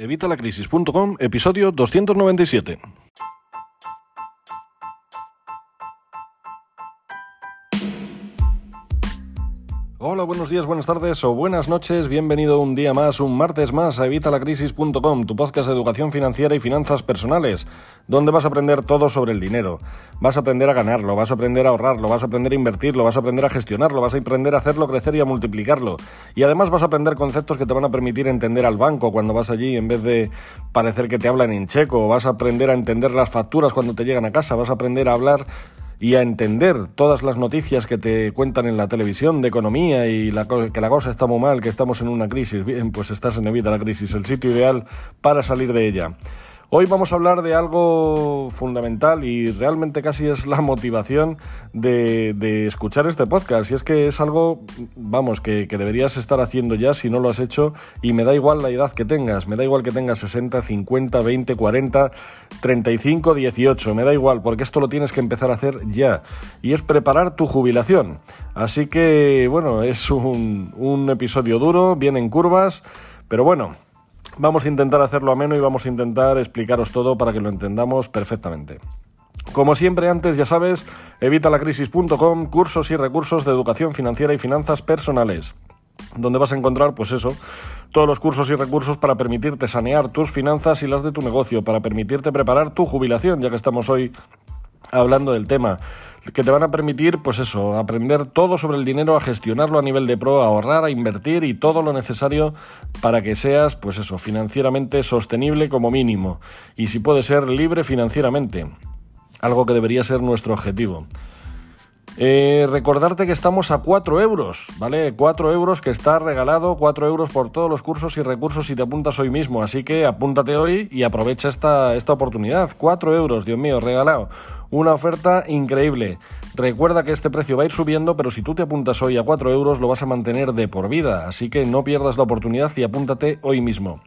Evitalacrisis.com, episodio 297. Hola, buenos días, buenas tardes o buenas noches. Bienvenido un día más, un martes más a Evitalacrisis.com, tu podcast de educación financiera y finanzas personales, donde vas a aprender todo sobre el dinero. Vas a aprender a ganarlo, vas a aprender a ahorrarlo, vas a aprender a invertirlo, vas a aprender a gestionarlo, vas a aprender a hacerlo crecer y a multiplicarlo. Y además vas a aprender conceptos que te van a permitir entender al banco cuando vas allí en vez de parecer que te hablan en checo. Vas a aprender a entender las facturas cuando te llegan a casa, vas a aprender a hablar y a entender todas las noticias que te cuentan en la televisión de economía y la, que la cosa está muy mal, que estamos en una crisis, bien, pues estás en Evita la Crisis, el sitio ideal para salir de ella. Hoy vamos a hablar de algo fundamental y realmente casi es la motivación de, escuchar este podcast. Y es que es algo, vamos, que, que, deberías estar haciendo ya si no lo has hecho. Y me da igual la edad que tengas. Me da igual que tengas 60, 50, 20, 40, 35, 18. Me da igual, porque esto lo tienes que empezar a hacer ya. Y es preparar tu jubilación. Así que, bueno, es un, un episodio duro, vienen curvas. Pero bueno, Vamos a intentar hacerlo ameno y vamos a intentar explicaros todo para que lo entendamos perfectamente. Como siempre antes, ya sabes, evitalacrisis.com, cursos y recursos de educación financiera y finanzas personales, donde vas a encontrar, pues eso, todos los cursos y recursos para permitirte sanear tus finanzas y las de tu negocio, para permitirte preparar tu jubilación, ya que estamos hoy hablando del tema que te van a permitir, pues eso, aprender todo sobre el dinero, a gestionarlo a nivel de pro, a ahorrar, a invertir y todo lo necesario para que seas, pues eso, financieramente sostenible como mínimo. Y si puede ser libre financieramente, algo que debería ser nuestro objetivo. Eh, recordarte que estamos a 4 euros, ¿vale? 4 euros que está regalado, 4 euros por todos los cursos y recursos si te apuntas hoy mismo. Así que apúntate hoy y aprovecha esta, esta oportunidad. 4 euros, Dios mío, regalado. Una oferta increíble. Recuerda que este precio va a ir subiendo, pero si tú te apuntas hoy a 4 euros lo vas a mantener de por vida. Así que no pierdas la oportunidad y apúntate hoy mismo.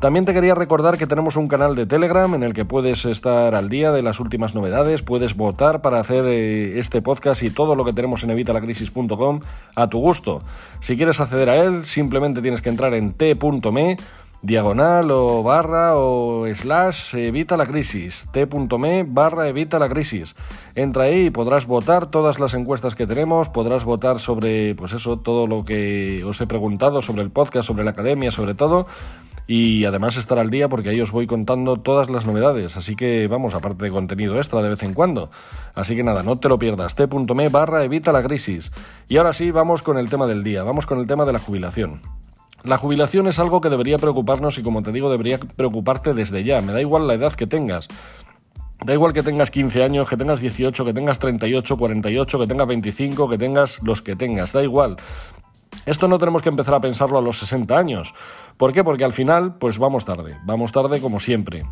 También te quería recordar que tenemos un canal de Telegram en el que puedes estar al día de las últimas novedades, puedes votar para hacer eh, este podcast y todo lo que tenemos en evitalacrisis.com a tu gusto. Si quieres acceder a él, simplemente tienes que entrar en t.me diagonal o barra o slash evita la crisis, t.me barra evita la crisis. Entra ahí y podrás votar todas las encuestas que tenemos, podrás votar sobre, pues eso, todo lo que os he preguntado sobre el podcast, sobre la academia, sobre todo y además estar al día porque ahí os voy contando todas las novedades. Así que vamos, aparte de contenido extra de vez en cuando. Así que nada, no te lo pierdas. t.me barra evita la crisis. Y ahora sí, vamos con el tema del día, vamos con el tema de la jubilación. La jubilación es algo que debería preocuparnos y como te digo, debería preocuparte desde ya. Me da igual la edad que tengas. Da igual que tengas 15 años, que tengas 18, que tengas 38, 48, que tengas 25, que tengas los que tengas, da igual. Esto no tenemos que empezar a pensarlo a los 60 años. ¿Por qué? Porque al final, pues vamos tarde, vamos tarde como siempre.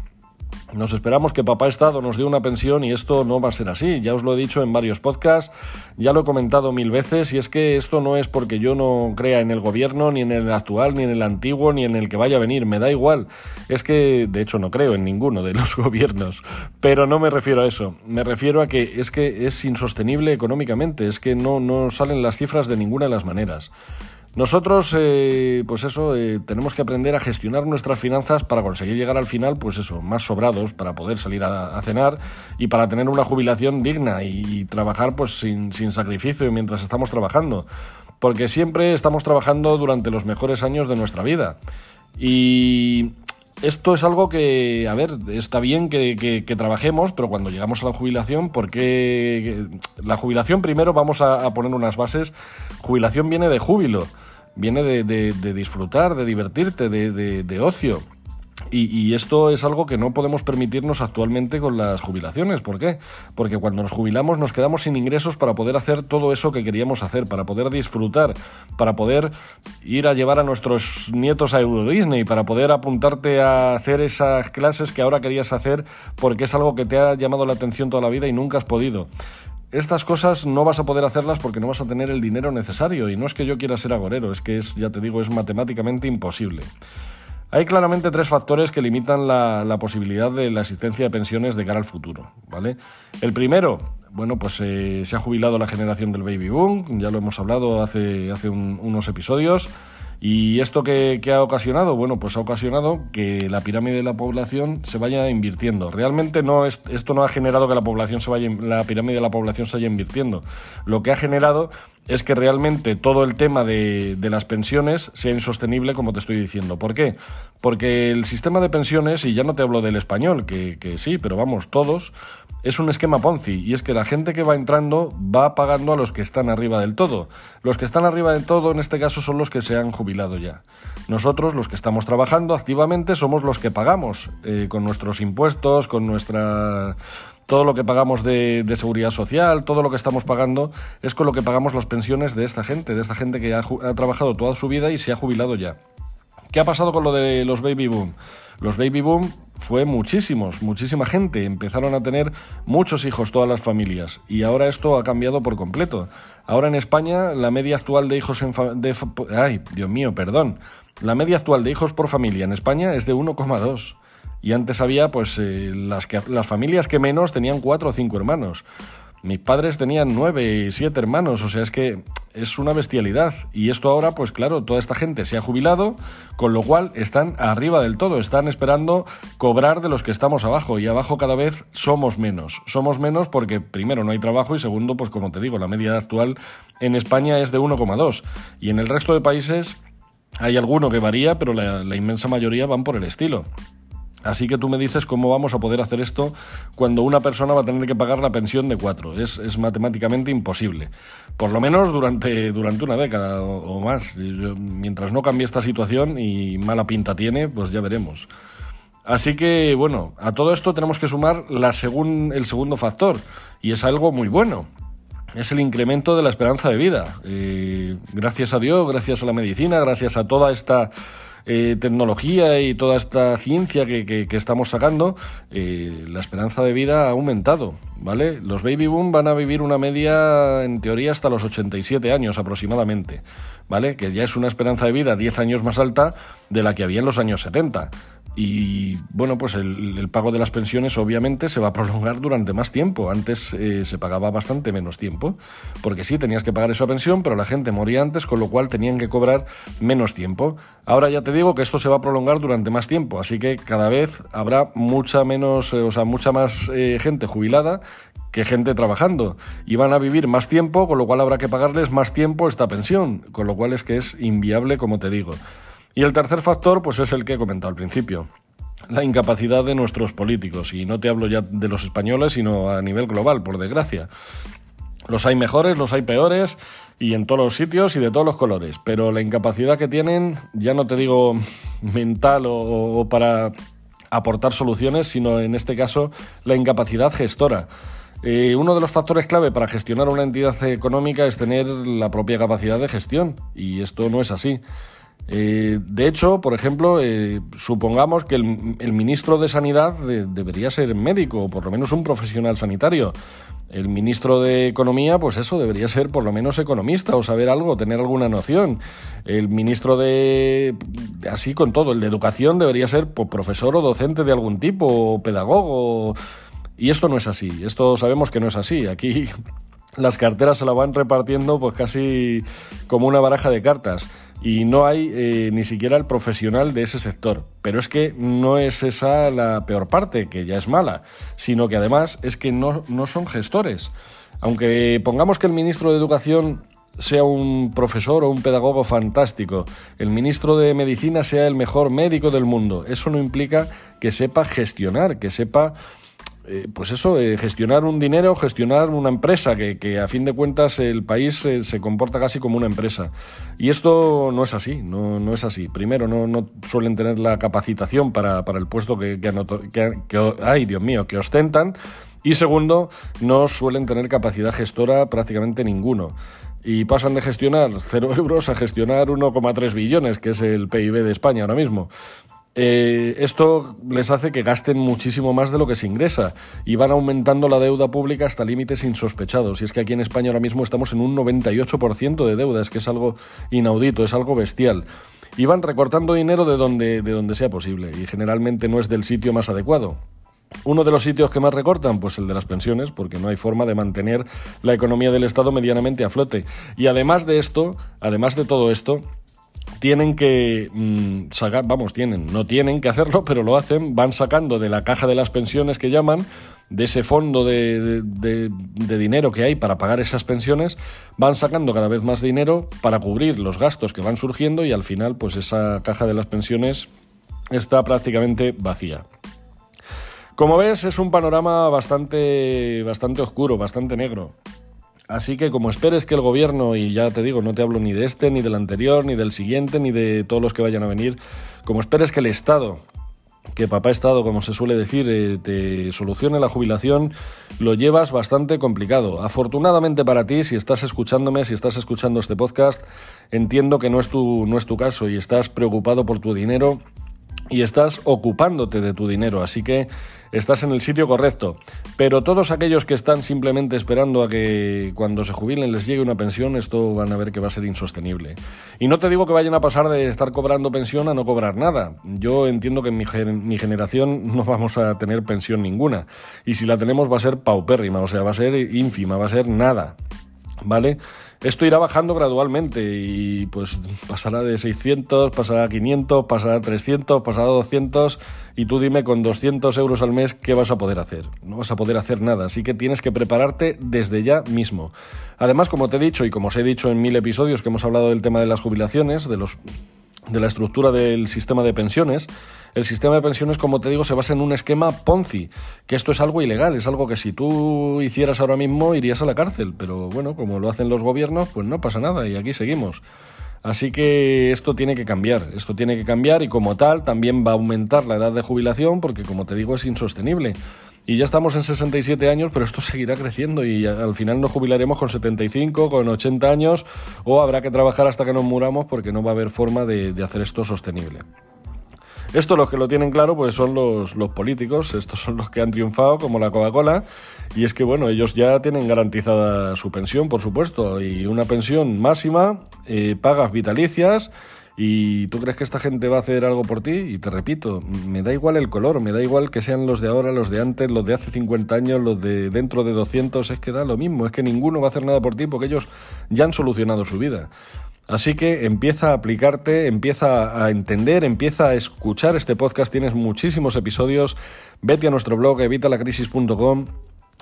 Nos esperamos que papá Estado nos dé una pensión y esto no va a ser así. Ya os lo he dicho en varios podcasts, ya lo he comentado mil veces y es que esto no es porque yo no crea en el gobierno, ni en el actual, ni en el antiguo, ni en el que vaya a venir. Me da igual. Es que, de hecho, no creo en ninguno de los gobiernos. Pero no me refiero a eso. Me refiero a que es que es insostenible económicamente. Es que no, no salen las cifras de ninguna de las maneras. Nosotros, eh, pues eso, eh, tenemos que aprender a gestionar nuestras finanzas para conseguir llegar al final, pues eso, más sobrados, para poder salir a, cenar y para tener una jubilación digna y, trabajar pues sin, sin sacrificio mientras estamos trabajando. Porque siempre estamos trabajando durante los mejores años de nuestra vida. Y esto es algo que, a ver, está bien que, trabajemos, pero cuando llegamos a la jubilación, ¿por qué? La jubilación, primero vamos a, poner unas bases. Jubilación viene de júbilo, viene de, disfrutar, de divertirte, de ocio. Y, esto es algo que no podemos permitirnos actualmente con las jubilaciones. ¿Por qué? Porque cuando nos jubilamos nos quedamos sin ingresos para poder hacer todo eso que queríamos hacer, para poder disfrutar, para poder ir a llevar a nuestros nietos a Euro Disney, para poder apuntarte a hacer esas clases que ahora querías hacer porque es algo que te ha llamado la atención toda la vida y nunca has podido. Estas cosas no vas a poder hacerlas porque no vas a tener el dinero necesario y no es que yo quiera ser agorero, es que es, ya te digo, es matemáticamente imposible. Hay claramente tres factores que limitan la, posibilidad de la existencia de pensiones de cara al futuro. ¿vale? El primero, bueno, pues eh, se ha jubilado la generación del baby boom, ya lo hemos hablado hace, hace unos episodios, ¿Y esto qué, ha ocasionado? Bueno, pues ha ocasionado que la pirámide de la población se vaya invirtiendo. Realmente no es, esto no ha generado que la población se vaya, la pirámide de la población se vaya invirtiendo. Lo que ha generado es que realmente todo el tema de, las pensiones sea insostenible, como te estoy diciendo. ¿Por qué? Porque el sistema de pensiones, y ya no te hablo del español, que, sí, pero vamos, todos, es un esquema Ponzi, y es que la gente que va entrando va pagando a los que están arriba del todo. Los que están arriba del todo, en este caso, son los que se han jubilado ya. Nosotros, los que estamos trabajando activamente, somos los que pagamos eh, con nuestros impuestos, con nuestra todo lo que pagamos de, seguridad social, todo lo que estamos pagando es con lo que pagamos las pensiones de esta gente, de esta gente que ha, trabajado toda su vida y se ha jubilado ya. ¿Qué ha pasado con lo de los baby boom? Los baby boom fue muchísimos, muchísima gente. Empezaron a tener muchos hijos todas las familias y ahora esto ha cambiado por completo. Ahora en España la media actual de hijos en ay, Dios mío, perdón. La media actual de hijos por familia en España es de 1,2 y antes había pues eh, las, que, las familias que menos tenían cuatro o cinco hermanos. Mis padres tenían nueve y siete hermanos, o sea, es que es una bestialidad. Y esto ahora, pues claro, toda esta gente se ha jubilado, con lo cual están arriba del todo, están esperando cobrar de los que estamos abajo. Y abajo cada vez somos menos. Somos menos porque primero no hay trabajo y segundo, pues como te digo, la media actual en España es de 1,2. Y en el resto de países hay alguno que varía, pero la, la inmensa mayoría van por el estilo. Así que tú me dices cómo vamos a poder hacer esto cuando una persona va a tener que pagar la pensión de cuatro. Es, matemáticamente imposible. Por lo menos durante, durante una década o, más. mientras no cambie esta situación y mala pinta tiene, pues ya veremos. Así que, bueno, a todo esto tenemos que sumar la el segundo factor, y es algo muy bueno. Es el incremento de la esperanza de vida. Eh, gracias a Dios, gracias a la medicina, gracias a toda esta eh, tecnología y toda esta ciencia que, estamos sacando, eh, la esperanza de vida ha aumentado, ¿vale? Los baby boom van a vivir una media, en teoría, hasta los 87 años aproximadamente, ¿vale? Que ya es una esperanza de vida 10 años más alta de la que había en los años 70. Y bueno, pues el, pago de las pensiones obviamente se va a prolongar durante más tiempo. Antes eh, se pagaba bastante menos tiempo, porque sí, tenías que pagar esa pensión, pero la gente moría antes, con lo cual tenían que cobrar menos tiempo. Ahora ya te digo que esto se va a prolongar durante más tiempo, así que cada vez habrá mucha menos, eh, o sea, mucha más eh, gente jubilada que gente trabajando y van a vivir más tiempo, con lo cual habrá que pagarles más tiempo esta pensión, con lo cual es que es inviable, como te digo. Y el tercer factor, pues es el que he comentado al principio, la incapacidad de nuestros políticos. Y no te hablo ya de los españoles, sino a nivel global, por desgracia. Los hay mejores, los hay peores, y en todos los sitios y de todos los colores. Pero la incapacidad que tienen, ya no te digo mental o, para aportar soluciones, sino en este caso la incapacidad gestora. Eh, uno de los factores clave para gestionar una entidad económica es tener la propia capacidad de gestión, y esto no es así. Eh, de hecho, por ejemplo, eh, supongamos que el, ministro de Sanidad debería ser médico o por lo menos un profesional sanitario. El ministro de Economía, pues eso, debería ser por lo menos economista o saber algo, tener alguna noción. El ministro de, así con todo, el de Educación debería ser pues, profesor o docente de algún tipo, o pedagogo. Y esto no es así, esto sabemos que no es así. Aquí las carteras se la van repartiendo pues casi como una baraja de cartas y no hay eh, ni siquiera el profesional de ese sector. Pero es que no es esa la peor parte, que ya es mala, sino que además es que no, no son gestores. Aunque pongamos que el ministro de Educación sea un profesor o un pedagogo fantástico, el ministro de Medicina sea el mejor médico del mundo, eso no implica que sepa gestionar, que sepa eh, pues eso, eh, gestionar un dinero, gestionar una empresa, que, a fin de cuentas el país eh, se comporta casi como una empresa. Y esto no es así, no, no es así. Primero, no, no, suelen tener la capacitación para, el puesto que, que, ay, Dios mío, que ostentan. Y segundo, no suelen tener capacidad gestora prácticamente ninguno. Y pasan de gestionar 0 euros a gestionar 1,3 billones, que es el PIB de España ahora mismo. Eh, esto les hace que gasten muchísimo más de lo que se ingresa y van aumentando la deuda pública hasta límites insospechados. Y es que aquí en España ahora mismo estamos en un 98% de deuda, es que es algo inaudito, es algo bestial. Y van recortando dinero de donde, de donde sea posible y generalmente no es del sitio más adecuado. Uno de los sitios que más recortan, pues el de las pensiones, porque no hay forma de mantener la economía del Estado medianamente a flote. Y además de esto, además de todo esto, tienen que mm, sacar, vamos, tienen, no tienen que hacerlo, pero lo hacen, van sacando de la caja de las pensiones que llaman, de ese fondo de, de, dinero que hay para pagar esas pensiones, van sacando cada vez más dinero para cubrir los gastos que van surgiendo y al final pues esa caja de las pensiones está prácticamente vacía. Como ves, es un panorama bastante, bastante oscuro, bastante negro. Así que como esperes que el gobierno, y ya te digo, no te hablo ni de este, ni del anterior, ni del siguiente, ni de todos los que vayan a venir, como esperes que el Estado, que papá Estado, como se suele decir, eh, te solucione la jubilación, lo llevas bastante complicado. Afortunadamente para ti, si estás escuchándome, si estás escuchando este podcast, entiendo que no es tu, no es tu caso y estás preocupado por tu dinero y estás ocupándote de tu dinero, así que estás en el sitio correcto. Pero todos aquellos que están simplemente esperando a que cuando se jubilen les llegue una pensión, esto van a ver que va a ser insostenible. Y no te digo que vayan a pasar de estar cobrando pensión a no cobrar nada. Yo entiendo que en mi, mi generación no vamos a tener pensión ninguna. Y si la tenemos va a ser paupérrima, o sea, va a ser ínfima, va a ser nada. ¿Vale? Esto irá bajando gradualmente y pues pasará de 600, pasará a 500, pasará a 300, pasará a 200 y tú dime con 200 euros al mes qué vas a poder hacer. No vas a poder hacer nada, así que tienes que prepararte desde ya mismo. Además, como te he dicho y como os he dicho en mil episodios que hemos hablado del tema de las jubilaciones, de los de la estructura del sistema de pensiones, el sistema de pensiones, como te digo, se basa en un esquema Ponzi, que esto es algo ilegal, es algo que si tú hicieras ahora mismo irías a la cárcel, pero bueno, como lo hacen los gobiernos, pues no pasa nada y aquí seguimos. Así que esto tiene que cambiar, esto tiene que cambiar y como tal también va a aumentar la edad de jubilación porque como te digo es insostenible. Y ya estamos en 67 años, pero esto seguirá creciendo y al final nos jubilaremos con 75, con 80 años o habrá que trabajar hasta que nos muramos porque no va a haber forma de, hacer esto sostenible. Esto los que lo tienen claro pues son los, los, políticos, estos son los que han triunfado como la Coca-Cola y es que bueno, ellos ya tienen garantizada su pensión por supuesto y una pensión máxima, eh, pagas vitalicias ¿Y tú crees que esta gente va a hacer algo por ti? Y te repito, me da igual el color, me da igual que sean los de ahora, los de antes, los de hace 50 años, los de dentro de 200, es que da lo mismo, es que ninguno va a hacer nada por ti porque ellos ya han solucionado su vida. Así que empieza a aplicarte, empieza a entender, empieza a escuchar este podcast, tienes muchísimos episodios, vete a nuestro blog evitalacrisis.com,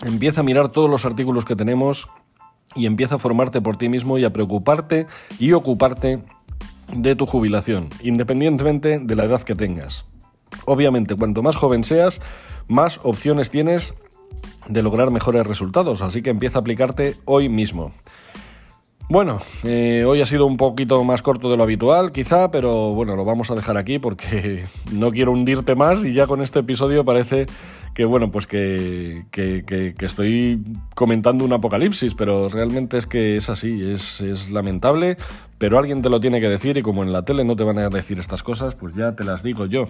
empieza a mirar todos los artículos que tenemos y empieza a formarte por ti mismo y a preocuparte y ocuparte de tu jubilación, independientemente de la edad que tengas. Obviamente, cuanto más joven seas, más opciones tienes de lograr mejores resultados, así que empieza a aplicarte hoy mismo. Bueno, eh, hoy ha sido un poquito más corto de lo habitual, quizá, pero bueno, lo vamos a dejar aquí porque no quiero hundirte más y ya con este episodio parece que bueno, pues que, que, estoy comentando un apocalipsis, pero realmente es que es así, es, es, lamentable, pero alguien te lo tiene que decir y como en la tele no te van a decir estas cosas, pues ya te las digo yo.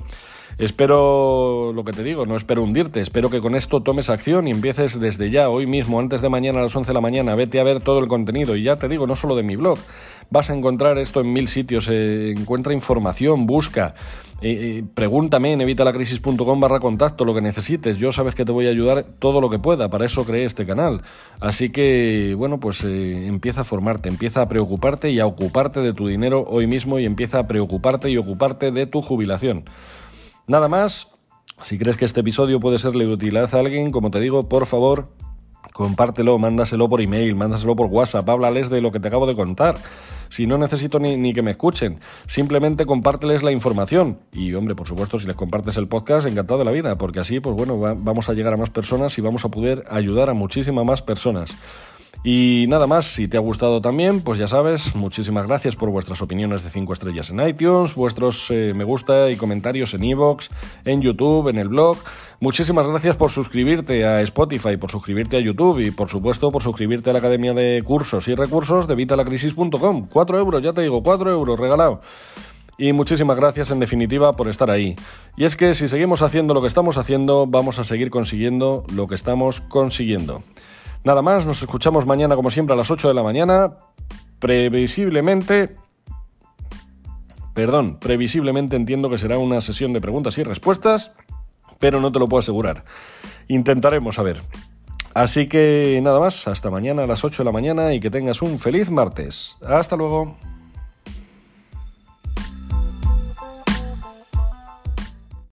Espero lo que te digo, no espero hundirte, espero que con esto tomes acción y empieces desde ya, hoy mismo, antes de mañana a las 11 de la mañana, vete a ver todo el contenido y ya te digo, no solo de mi blog, vas a encontrar esto en mil sitios, eh, encuentra información, busca. Eh, eh, pregúntame en evitalacrisis.com barra contacto lo que necesites. Yo sabes que te voy a ayudar todo lo que pueda. Para eso creé este canal. Así que, bueno, pues eh, empieza a formarte, empieza a preocuparte y a ocuparte de tu dinero hoy mismo y empieza a preocuparte y ocuparte de tu jubilación. Nada más. Si crees que este episodio puede serle de utilidad a alguien, como te digo, por favor, compártelo, mándaselo por email, mándaselo por WhatsApp, háblales de lo que te acabo de contar. Si no necesito ni, que me escuchen, simplemente compárteles la información. Y hombre, por supuesto, si les compartes el podcast, encantado de la vida, porque así, pues bueno, vamos a llegar a más personas y vamos a poder ayudar a muchísimas más personas. Y nada más, si te ha gustado también, pues ya sabes, muchísimas gracias por vuestras opiniones de 5 estrellas en iTunes, vuestros eh, me gusta y comentarios en iVoox, en YouTube, en el blog. Muchísimas gracias por suscribirte a Spotify, por suscribirte a YouTube y por supuesto por suscribirte a la Academia de Cursos y Recursos de vitalacrisis.com. 4 euros, ya te digo, 4 euros regalado. Y muchísimas gracias en definitiva por estar ahí. Y es que si seguimos haciendo lo que estamos haciendo, vamos a seguir consiguiendo lo que estamos consiguiendo. Nada más, nos escuchamos mañana como siempre a las 8 de la mañana. Previsiblemente... Perdón, previsiblemente entiendo que será una sesión de preguntas y respuestas, pero no te lo puedo asegurar. Intentaremos a ver. Así que nada más, hasta mañana a las 8 de la mañana y que tengas un feliz martes. Hasta luego.